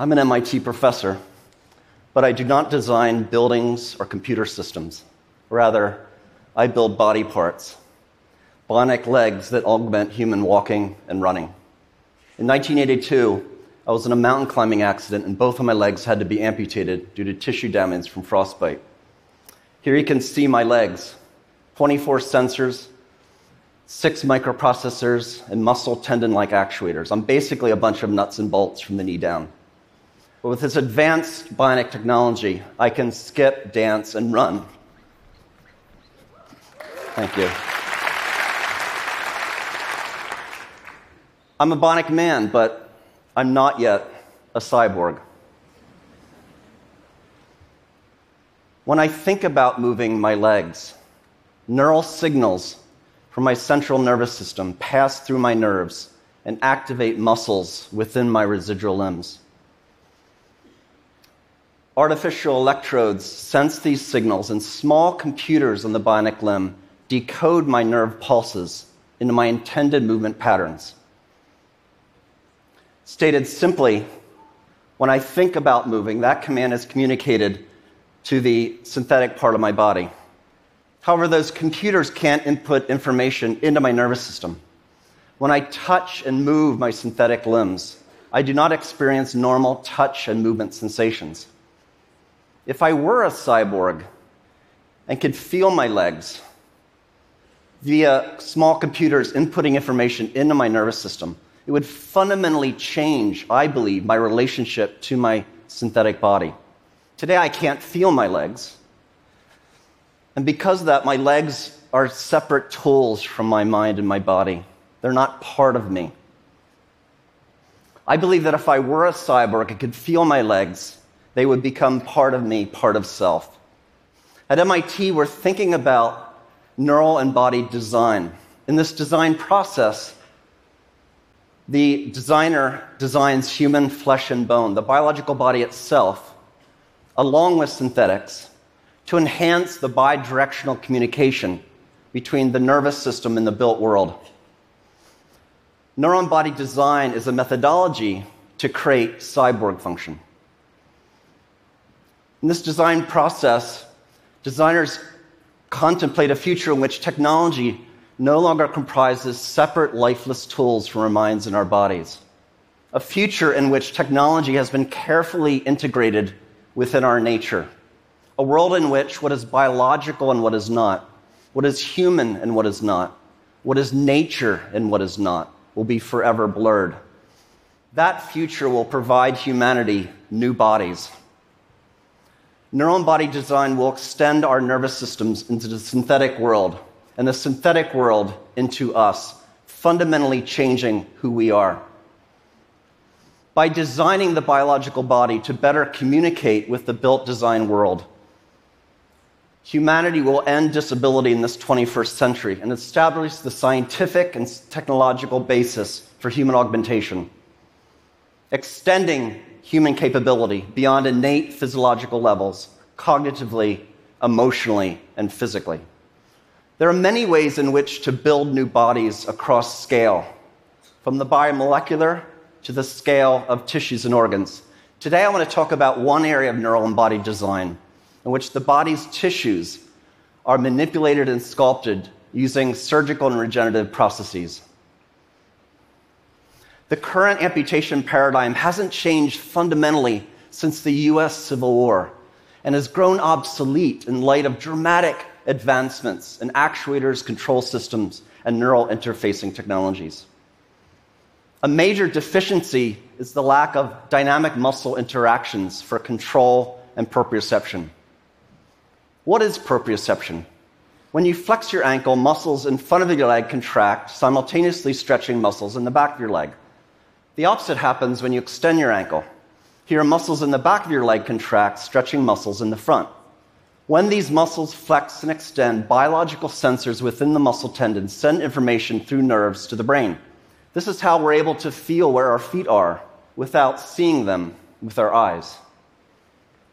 I'm an MIT professor, but I do not design buildings or computer systems. Rather, I build body parts, bionic legs that augment human walking and running. In 1982, I was in a mountain climbing accident, and both of my legs had to be amputated due to tissue damage from frostbite. Here you can see my legs 24 sensors, six microprocessors, and muscle tendon like actuators. I'm basically a bunch of nuts and bolts from the knee down. But with this advanced bionic technology, I can skip, dance, and run. Thank you. I'm a bionic man, but I'm not yet a cyborg. When I think about moving my legs, neural signals from my central nervous system pass through my nerves and activate muscles within my residual limbs. Artificial electrodes sense these signals, and small computers on the bionic limb decode my nerve pulses into my intended movement patterns. Stated simply, when I think about moving, that command is communicated to the synthetic part of my body. However, those computers can't input information into my nervous system. When I touch and move my synthetic limbs, I do not experience normal touch and movement sensations. If I were a cyborg and could feel my legs via small computers inputting information into my nervous system, it would fundamentally change, I believe, my relationship to my synthetic body. Today, I can't feel my legs. And because of that, my legs are separate tools from my mind and my body. They're not part of me. I believe that if I were a cyborg, I could feel my legs, they would become part of me, part of self. At MIT, we're thinking about neuroembodied design. In this design process, the designer designs human flesh and bone, the biological body itself, along with synthetics, to enhance the bidirectional communication between the nervous system and the built world. Neuroembodied design is a methodology to create cyborg function. In this design process, designers contemplate a future in which technology no longer comprises separate lifeless tools from our minds and our bodies. A future in which technology has been carefully integrated within our nature. A world in which what is biological and what is not, what is human and what is not, what is nature and what is not, will be forever blurred. That future will provide humanity new bodies. Neuroembodied design will extend our nervous systems into the synthetic world and the synthetic world into us, fundamentally changing who we are. By designing the biological body to better communicate with the built design world, humanity will end disability in this 21st century and establish the scientific and technological basis for human augmentation, extending human capability beyond innate physiological levels, cognitively, emotionally, and physically. There are many ways in which to build new bodies across scale, from the biomolecular to the scale of tissues and organs. Today, I want to talk about one area of neuroembodied design in which the body's tissues are manipulated and sculpted using surgical and regenerative processes. The current amputation paradigm hasn't changed fundamentally since the US Civil War and has grown obsolete in light of dramatic advancements in actuators, control systems, and neural interfacing technologies. A major deficiency is the lack of dynamic muscle interactions for control and proprioception. What is proprioception? When you flex your ankle, muscles in front of your leg contract, simultaneously stretching muscles in the back of your leg. The opposite happens when you extend your ankle. Here, muscles in the back of your leg contract, stretching muscles in the front. When these muscles flex and extend, biological sensors within the muscle tendons send information through nerves to the brain. This is how we're able to feel where our feet are without seeing them with our eyes.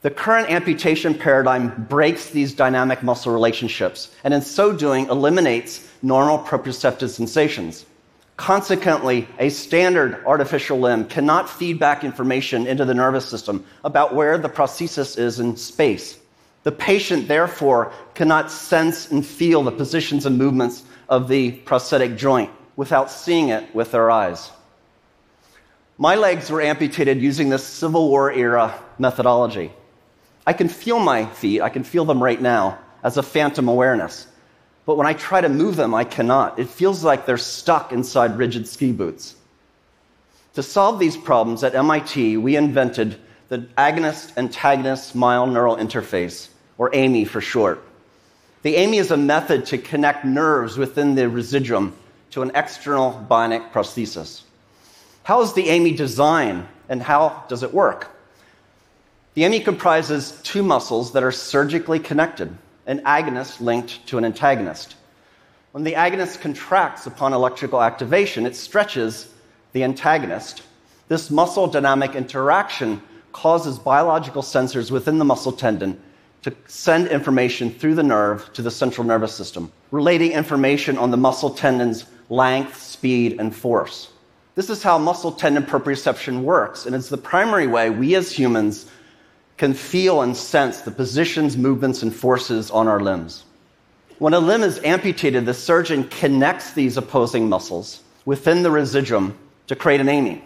The current amputation paradigm breaks these dynamic muscle relationships and, in so doing, eliminates normal proprioceptive sensations. Consequently, a standard artificial limb cannot feed back information into the nervous system about where the prosthesis is in space. The patient, therefore, cannot sense and feel the positions and movements of the prosthetic joint without seeing it with their eyes. My legs were amputated using this Civil War era methodology. I can feel my feet, I can feel them right now as a phantom awareness. But when I try to move them, I cannot. It feels like they're stuck inside rigid ski boots. To solve these problems at MIT, we invented the agonist antagonist myoneural interface, or AAMI for short. The AAMI is a method to connect nerves within the residuum to an external bionic prosthesis. How is the AAMI designed and how does it work? The AAMI comprises two muscles that are surgically connected an agonist linked to an antagonist. When the agonist contracts upon electrical activation, it stretches the antagonist. This muscle dynamic interaction causes biological sensors within the muscle tendon to send information through the nerve to the central nervous system, relating information on the muscle tendon's length, speed, and force. This is how muscle tendon proprioception works, and it's the primary way we as humans can feel and sense the positions, movements, and forces on our limbs. When a limb is amputated, the surgeon connects these opposing muscles within the residuum to create an AAMI.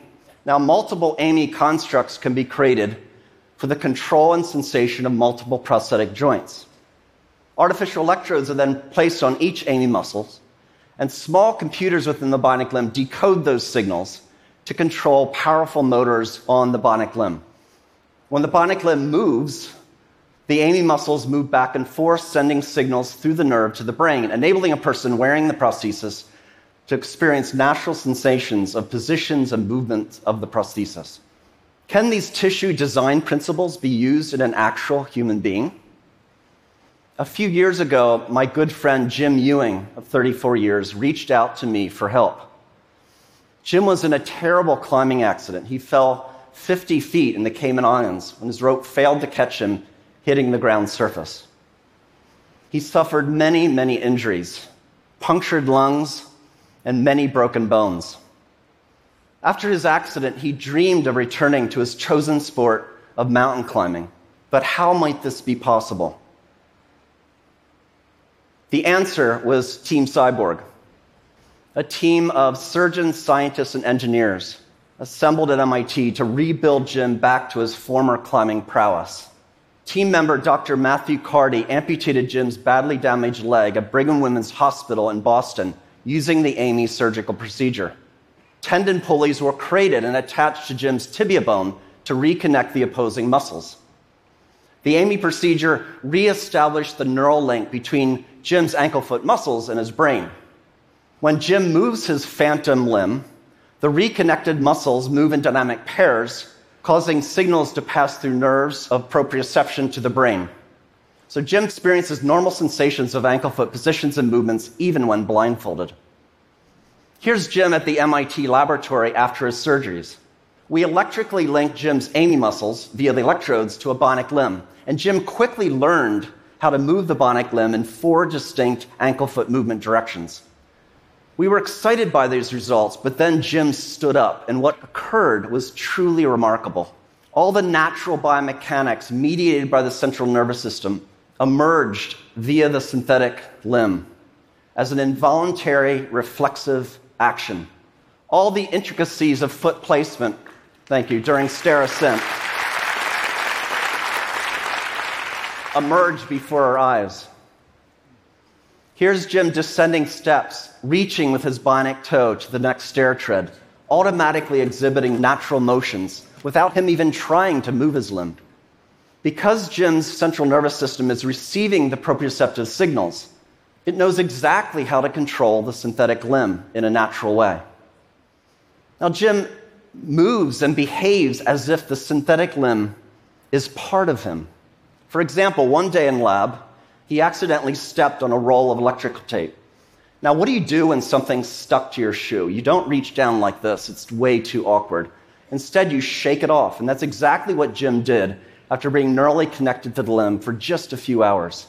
Now, multiple AAMI constructs can be created for the control and sensation of multiple prosthetic joints. Artificial electrodes are then placed on each AAMI muscle, and small computers within the bionic limb decode those signals to control powerful motors on the bionic limb. When the bionic limb moves, the AAMI muscles move back and forth, sending signals through the nerve to the brain, enabling a person wearing the prosthesis to experience natural sensations of positions and movements of the prosthesis. Can these tissue design principles be used in an actual human being? A few years ago, my good friend Jim Ewing, of 34 years, reached out to me for help. Jim was in a terrible climbing accident. He fell 50 feet in the Cayman Islands when his rope failed to catch him hitting the ground surface. He suffered many, many injuries, punctured lungs, and many broken bones. After his accident, he dreamed of returning to his chosen sport of mountain climbing. But how might this be possible? The answer was Team Cyborg, a team of surgeons, scientists, and engineers assembled at MIT to rebuild Jim back to his former climbing prowess. Team member Dr. Matthew Carty amputated Jim's badly damaged leg at Brigham Women's Hospital in Boston using the Amy surgical procedure. Tendon pulleys were created and attached to Jim's tibia bone to reconnect the opposing muscles. The Amy procedure reestablished the neural link between Jim's ankle foot muscles and his brain. When Jim moves his phantom limb, the reconnected muscles move in dynamic pairs, causing signals to pass through nerves of proprioception to the brain. So Jim experiences normal sensations of ankle foot positions and movements even when blindfolded. Here's Jim at the MIT laboratory after his surgeries. We electrically linked Jim's AAMI muscles via the electrodes to a bionic limb, and Jim quickly learned how to move the bionic limb in four distinct ankle foot movement directions. We were excited by these results, but then Jim stood up, and what occurred was truly remarkable. All the natural biomechanics mediated by the central nervous system emerged via the synthetic limb as an involuntary reflexive action. All the intricacies of foot placement, thank you, during stair ascent emerged before our eyes. Here's Jim descending steps, reaching with his bionic toe to the next stair tread, automatically exhibiting natural motions without him even trying to move his limb. Because Jim's central nervous system is receiving the proprioceptive signals, it knows exactly how to control the synthetic limb in a natural way. Now, Jim moves and behaves as if the synthetic limb is part of him. For example, one day in lab, he accidentally stepped on a roll of electrical tape. Now, what do you do when something's stuck to your shoe? You don't reach down like this, it's way too awkward. Instead, you shake it off, and that's exactly what Jim did after being neurally connected to the limb for just a few hours.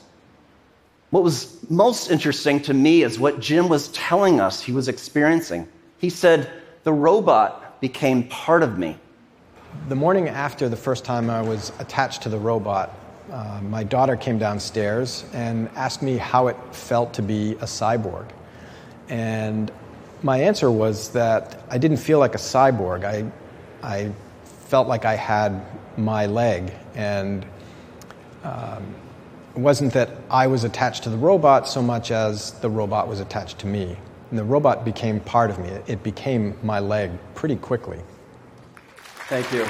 What was most interesting to me is what Jim was telling us he was experiencing. He said, The robot became part of me. The morning after the first time I was attached to the robot, uh, my daughter came downstairs and asked me how it felt to be a cyborg. And my answer was that I didn't feel like a cyborg. I, I felt like I had my leg. And um, it wasn't that I was attached to the robot so much as the robot was attached to me. And the robot became part of me. It became my leg pretty quickly. Thank you.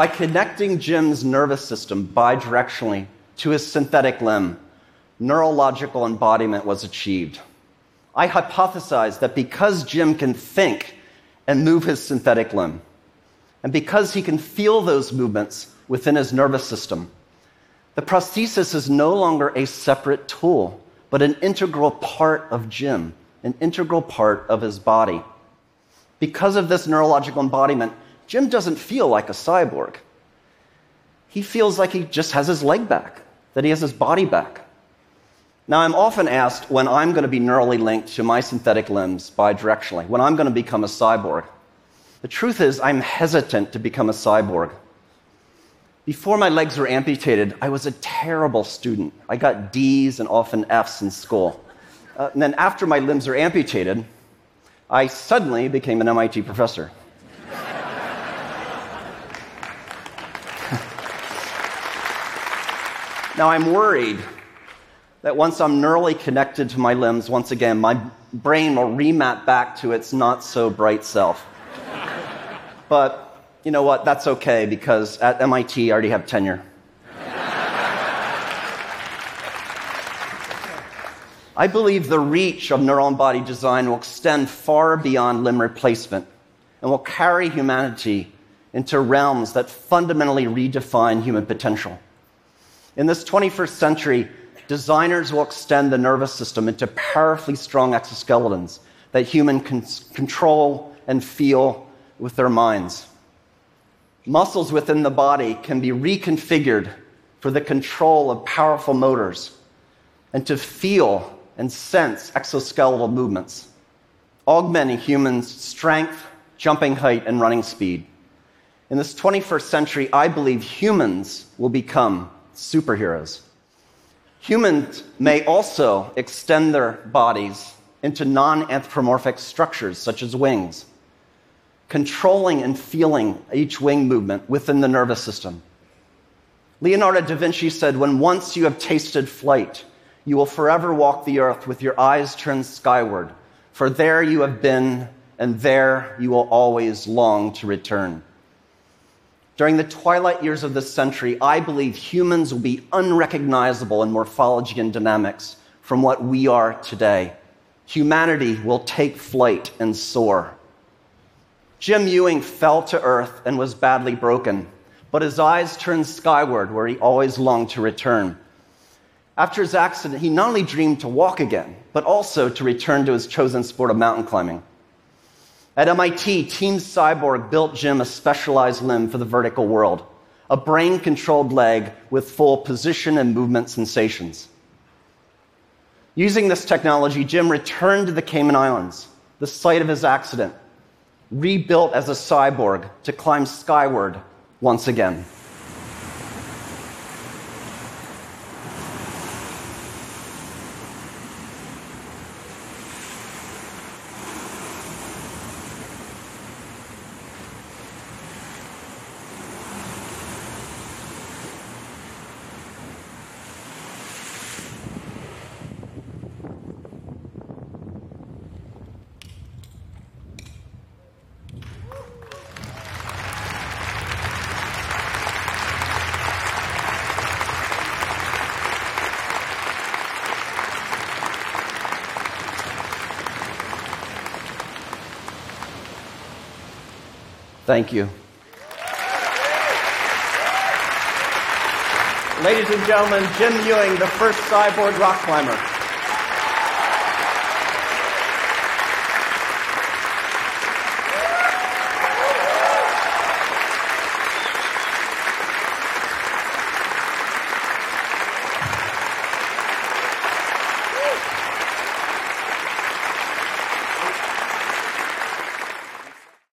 By connecting Jim's nervous system bidirectionally to his synthetic limb, neurological embodiment was achieved. I hypothesized that because Jim can think and move his synthetic limb, and because he can feel those movements within his nervous system, the prosthesis is no longer a separate tool, but an integral part of Jim, an integral part of his body. Because of this neurological embodiment, Jim doesn't feel like a cyborg. He feels like he just has his leg back, that he has his body back. Now, I'm often asked when I'm going to be neurally linked to my synthetic limbs bidirectionally, when I'm going to become a cyborg. The truth is, I'm hesitant to become a cyborg. Before my legs were amputated, I was a terrible student. I got D's and often F's in school. Uh, and then after my limbs were amputated, I suddenly became an MIT professor. Now I'm worried that once I'm neurally connected to my limbs, once again, my brain will remap back to its not so bright self. but you know what? That's okay because at MIT I already have tenure. I believe the reach of neuroembodied design will extend far beyond limb replacement and will carry humanity into realms that fundamentally redefine human potential. In this 21st century, designers will extend the nervous system into powerfully strong exoskeletons that humans can control and feel with their minds. Muscles within the body can be reconfigured for the control of powerful motors and to feel and sense exoskeletal movements, augmenting humans' strength, jumping height, and running speed. In this 21st century, I believe humans will become superheroes. Humans may also extend their bodies into non anthropomorphic structures such as wings controlling and feeling each wing movement within the nervous system. Leonardo da Vinci said, When once you have tasted flight, you will forever walk the earth with your eyes turned skyward, for there you have been, and there you will always long to return. During the twilight years of this century, I believe humans will be unrecognizable in morphology and dynamics from what we are today. Humanity will take flight and soar. Jim Ewing fell to earth and was badly broken, but his eyes turned skyward, where he always longed to return. After his accident, he not only dreamed to walk again, but also to return to his chosen sport of mountain climbing. At MIT, Team Cyborg built Jim a specialized limb for the vertical world, a brain controlled leg with full position and movement sensations. Using this technology, Jim returned to the Cayman Islands, the site of his accident, rebuilt as a cyborg to climb skyward once again. Thank you. Ladies and gentlemen, Jim Ewing, the first cyborg rock climber.